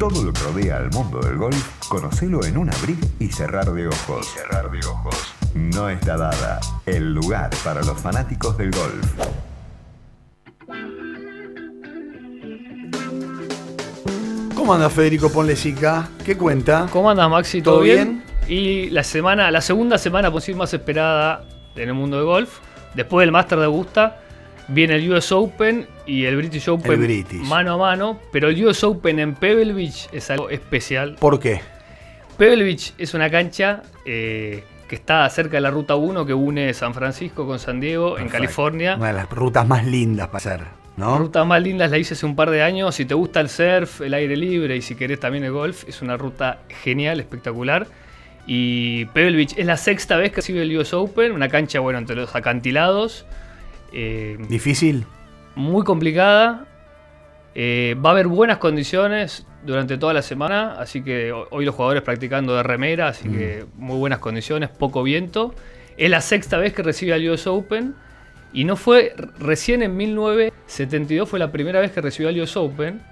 Todo lo que rodea al mundo del golf, conocelo en un abrir y cerrar de ojos. cerrar de ojos. No está dada el lugar para los fanáticos del golf. ¿Cómo anda Federico Ponlesica? ¿Qué cuenta? ¿Cómo andas, Maxi? ¿Todo ¿Todo, bien? bien? Y la semana, la segunda semana sí más esperada en el mundo del golf. Después del Master de Augusta, viene el US Open y el British Open El British. mano a mano. Pero el US Open en Pebble Beach es algo especial. ¿Por qué? Pebble Beach es una cancha eh, que está cerca de la Ruta 1 que une San Francisco con San Diego en Perfecto. California. Una de las rutas más lindas para hacer, ¿no? Ruta más linda la hice hace un par de años. Si te gusta el surf, el aire libre y si querés también el golf, es una ruta genial, espectacular. Y Pebble Beach es la sexta vez que recibe el US Open, una cancha, bueno, entre los acantilados. Eh, ¿Difícil? muy complicada. Eh, va a haber buenas condiciones durante toda la semana, así que ho- hoy los jugadores practicando de remera, así que muy buenas condiciones, poco viento. Es la sexta vez que recibe al US Open y no fue recién en 1972 fue la primera vez que recibió al US Open,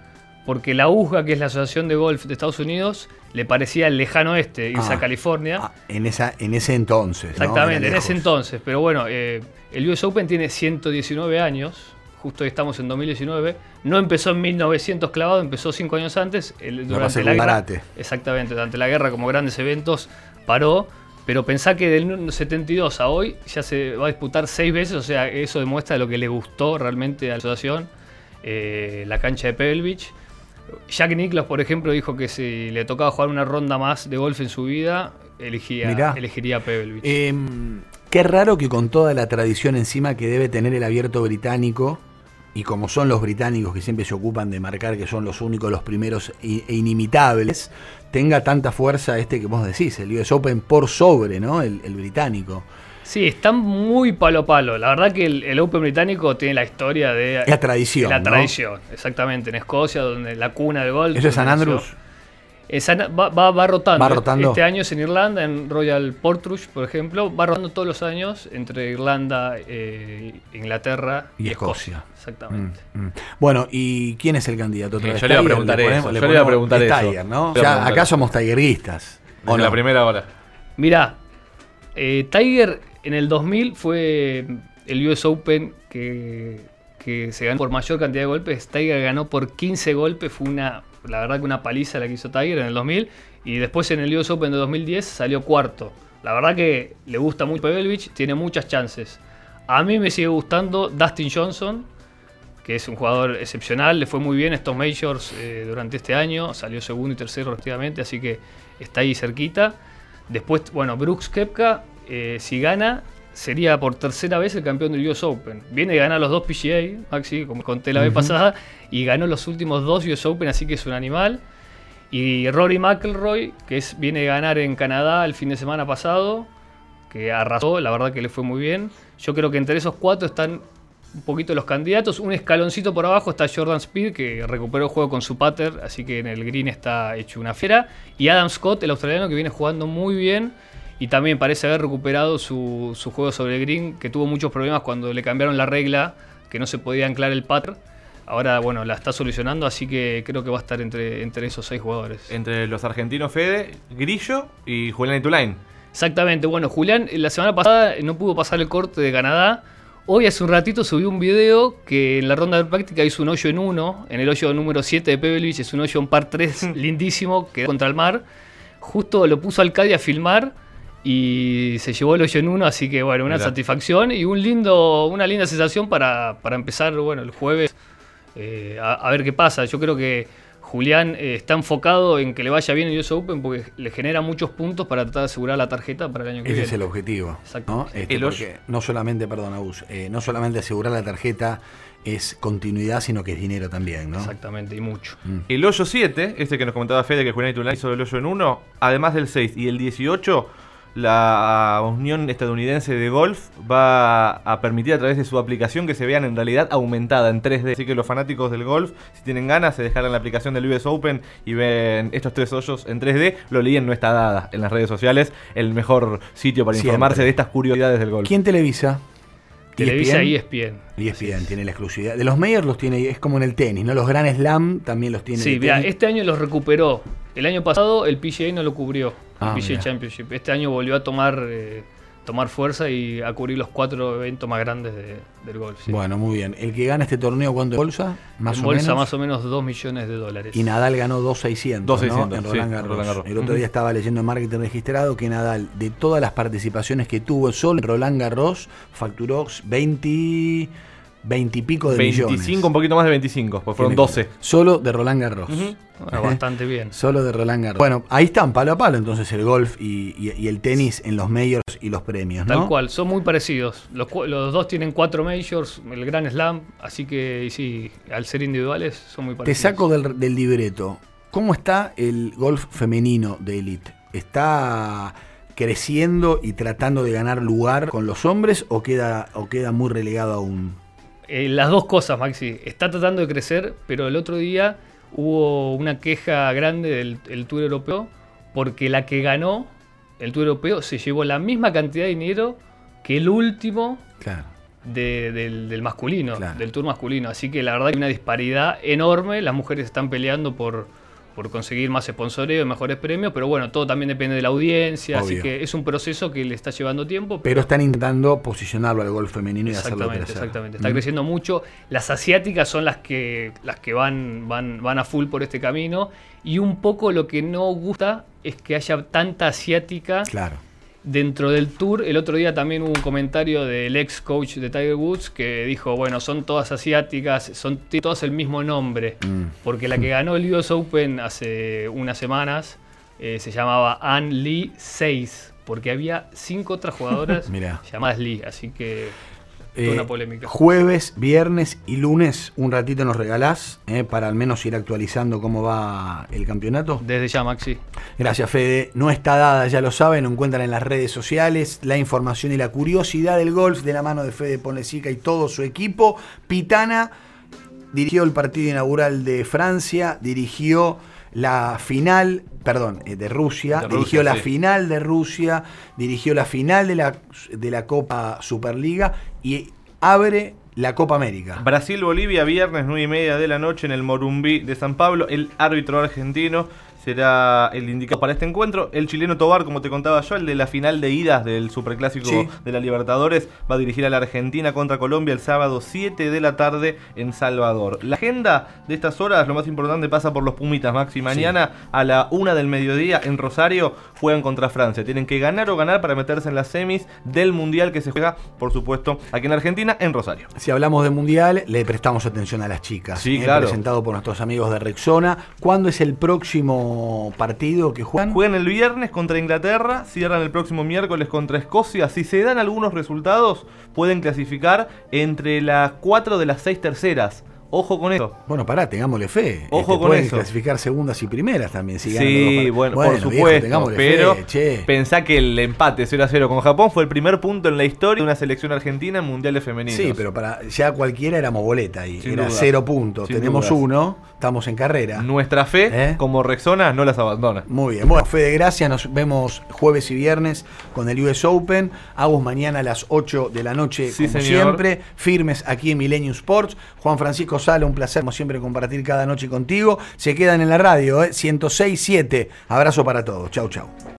porque la USGA, que es la Asociación de Golf de Estados Unidos, le parecía el lejano este, irse Ah. a California. Ah, en, esa, en ese entonces. Exactamente, en ese entonces. Pero bueno, eh, el US Open tiene 119 años. Justo hoy estamos en 2019. No empezó en 1900 clavado, empezó cinco años antes. el- durante la guerra. Exactamente, durante la guerra, como grandes eventos, paró. Pero pensá que del 72 a hoy ya se va a disputar seis veces. O sea, eso demuestra lo que le gustó realmente a la asociación. eh, la cancha de Pebble Beach. Jack Nicklaus, por ejemplo, dijo que si le tocaba jugar una ronda más de golf en su vida, elegía, Mirá. elegiría Pebble Beach. Em, qué raro que con toda la tradición encima que debe tener el abierto británico, y como son los británicos que siempre se ocupan de marcar que son los únicos, los primeros e inimitables, tenga tanta fuerza este que vos decís, el US Open por sobre, ¿no? El, el británico. Sí, están muy palo a palo. La verdad que el, el Open británico tiene la historia de La tradición, La ¿no? tradición, exactamente. En Escocia, donde la cuna del golf. ¿Eso es San Andrews? San- va, va- va rotando. ¿Va rotando? Este año es en Irlanda, en Royal Portrush, por ejemplo. Va rotando todos los años entre Irlanda, eh, Inglaterra Y y, Escocia. Exactamente. Mm, mm. Bueno, ¿y quién es el candidato? ¿Otra vez yo le iba a preguntar ponemos- eso, yo le ponemos- iba a preguntar es eso. Tiger, ¿no? Ya, preguntar acá somos tigeristas. ¿o En no? la primera hora. Mirá, eh, Tiger en el 2000 fue el US Open que, se ganó por mayor cantidad de golpes. Tiger ganó por 15 golpes, fue una, la verdad que una paliza la que hizo Tiger en el 2000. Y después en el US Open de 2010 salió cuarto. La verdad que le gusta mucho Beach, tiene muchas chances. A mí me sigue gustando Dustin Johnson, que es un jugador excepcional, le fue muy bien estos majors eh, durante este año, salió segundo y tercero respectivamente, así que está ahí cerquita. Después, bueno, Brooks Kepka, eh, si gana, sería por tercera vez el campeón del US Open. Viene de ganar los dos PGA, Maxi, como conté la vez pasada, y ganó los últimos dos US Open, así que es un animal. Y Rory McIlroy, que es, viene de ganar en Canadá el fin de semana pasado, que arrasó, la verdad que le fue muy bien. Yo creo que entre esos cuatro están un poquito los candidatos. Un escaloncito por abajo está Jordan Speed, que recuperó el juego con su pater, así que en el green está hecho una fiera. Y Adam Scott, el australiano, que viene jugando muy bien. Y también parece haber recuperado su, su juego sobre el green, que tuvo muchos problemas cuando le cambiaron la regla, que no se podía anclar el pater. Ahora, bueno, la está solucionando, así que creo que va a estar entre, entre esos seis jugadores. Entre los argentinos Fede, Grillo y Julián Itulain. Exactamente, bueno, Julián la semana pasada no pudo pasar el corte de Canadá. Hoy hace un ratito subió un video que en la ronda de práctica hizo un hoyo en uno, en el hoyo número 7 de Pebble Beach, es un hoyo en par 3 lindísimo, que da contra el mar. Justo lo puso al Caddy a filmar y se llevó el hoyo en uno, así que bueno, una Mirá. satisfacción y un lindo, una linda sensación para, para empezar bueno, el jueves eh, a, a ver qué pasa. Yo creo que Julián eh, está enfocado en que le vaya bien el US Open porque le genera muchos puntos para tratar de asegurar la tarjeta para el año que Ese viene. es el objetivo. Exacto. ¿no? Este, El hoyo- porque no solamente, perdón, Agus, eh, no solamente asegurar la tarjeta es continuidad, sino que es dinero también, ¿no? Exactamente, y mucho. El hoyo 7, este que nos comentaba Fede, que Julián Itulain hizo el hoyo en 1, además del 6 y el 18, la Unión Estadounidense de Golf va a permitir a través de su aplicación que se vean en realidad aumentada en 3D. Así que los fanáticos del golf, si tienen ganas, se descargan la aplicación del US Open y ven estos tres hoyos en 3D. Lo leí en No Está Dada en las redes sociales, el mejor sitio para Siempre. informarse de estas curiosidades del golf. ¿Quién televisa? Televisa y ESPN. ESPN tiene la exclusividad. De los Mayors los tiene, es como en el tenis, ¿no? Los Grand Slam también los tiene. Sí, mira, este año los recuperó. El año pasado el PGA no lo cubrió. Ah, el PGA mira. Championship. Este año volvió a tomar, eh, tomar fuerza y a cubrir los cuatro eventos más grandes de- del golf. sí. Bueno, muy bien. El que gana este torneo, ¿cuánto bolsa? Más en o bolsa menos. más o menos 2 millones de dólares. Y Nadal ganó 2.600 2.600, ¿no? en Roland Garros. Roland Garros. El otro día estaba leyendo en marketing registrado que Nadal, de todas las participaciones que tuvo solo en Roland Garros, facturó 20, 20 y pico de 25, millones. un poquito más de 25, pues fueron Tiene- 12. Solo de Roland Garros. Bueno, bastante bien. Solo de Roland Garros. Bueno, ahí están, palo a palo, entonces el golf y, y- y el tenis en los majors y los premios, ¿no? Tal cual, son muy parecidos. Los, los dos tienen cuatro majors, el Grand Slam, así que sí, al ser individuales son muy Te parecidos. saco del, del libreto. ¿Cómo está el golf femenino de élite? ¿Está creciendo y tratando de ganar lugar con los hombres o queda, o queda muy relegado aún? Eh, las dos cosas, Maxi. Está tratando de crecer, pero el otro día hubo una queja grande del el Tour Europeo porque la que ganó el Tour Europeo se llevó la misma cantidad de dinero que el último Claro. de- del, del masculino, Claro. del Tour masculino. Así que la verdad que hay una disparidad enorme. Las mujeres están peleando por, por conseguir más sponsoreo y mejores premios, pero bueno, todo también depende de la audiencia. Así que es un proceso que le está llevando tiempo. Pero están intentando posicionarlo al golf femenino y hacerlo Exactamente, crecer. exactamente. Está Mm. creciendo mucho. Las asiáticas son las que, las que van, van, van a full por este camino. Y un poco lo que no gusta es que haya tanta asiática Claro. Dentro del tour. El otro día también hubo un comentario del ex coach de Tiger Woods que dijo, bueno, son todas asiáticas, son todas el mismo nombre. Mm. Porque la que ganó el US Open hace unas semanas eh, se llamaba Ann Lee 6. Porque había cinco otras jugadoras llamadas Lee. Así que Eh, una polémica. Jueves, viernes y lunes, un ratito nos regalás eh, para al menos ir actualizando cómo va el campeonato. Desde ya, Maxi. Gracias, Fede. No está dada, ya lo saben, lo encuentran en las redes sociales, la información y la curiosidad del golf de la mano de Fede Ponlecica y todo su equipo. Pitana dirigió el partido inaugural de Francia, dirigió la final, perdón, eh, de Rusia, De dirigió Rusia, la sí. final de Rusia, dirigió la final de la, de la Copa Superliga y abre la Copa América. Brasil-Bolivia, viernes 9 y media de la noche en el Morumbí de San Pablo. El árbitro argentino será el indicado para este encuentro. El chileno Tobar, como te contaba yo, el de la final de ida del Superclásico Sí. de la Libertadores, va a dirigir a la Argentina contra Colombia el sábado 7 de la tarde en Salvador. La agenda de estas horas, lo más importante, pasa por los Pumitas, Maxi. Mañana a la una del mediodía en Rosario juegan contra Francia. Tienen que ganar o ganar para meterse en las semis del Mundial que se juega, por supuesto, aquí en Argentina, en Rosario. Si hablamos de mundial, le prestamos atención a las chicas. Sí, eh, claro. Presentado por nuestros amigos de Rexona. ¿Cuándo es el próximo partido que juegan? Juegan el viernes contra Inglaterra, cierran el próximo miércoles contra Escocia. Si se dan algunos resultados, pueden clasificar entre las cuatro de las seis terceras. Ojo con eso. Bueno, pará, tengámosle fe. Ojo Este, con pueden eso. clasificar segundas y primeras también. Si Sí, bueno, por viejo, supuesto. tengámosle pero fe, che. pensá que el empate 0 a 0 con Japón fue el primer punto en la historia de una selección argentina en mundiales femeninos. Sí, pero para ya cualquiera éramos boleta ahí. Sin Era cero puntos. Tenemos dudas. uno, estamos en carrera. Nuestra fe, ¿Eh? como Rexona, no las abandona. Muy bien. Bueno, Fede, gracias. Nos vemos jueves y viernes con el US Open. Agus mañana a las 8 de la noche, Sí, como señor. siempre. Firmes aquí en Millennium Sports. Juan Francisco Sala, un placer, como siempre, compartir cada noche contigo. Se quedan en la radio, ¿eh? 106.7. Abrazo para todos. Chau, chau.